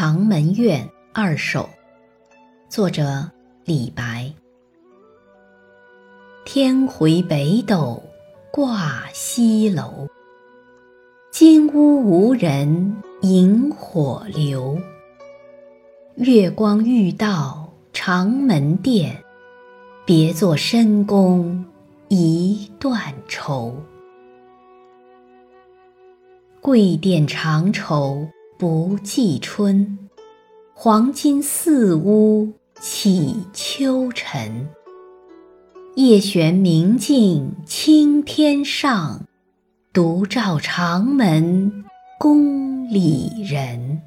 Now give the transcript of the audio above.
长门怨二首，作者李白。天回北斗挂西楼，金屋无人萤火流。月光欲到长门殿，别作深宫一段愁。桂殿长愁不记春，黄金四屋起秋尘。夜悬明镜青天上，独照长门宫里人。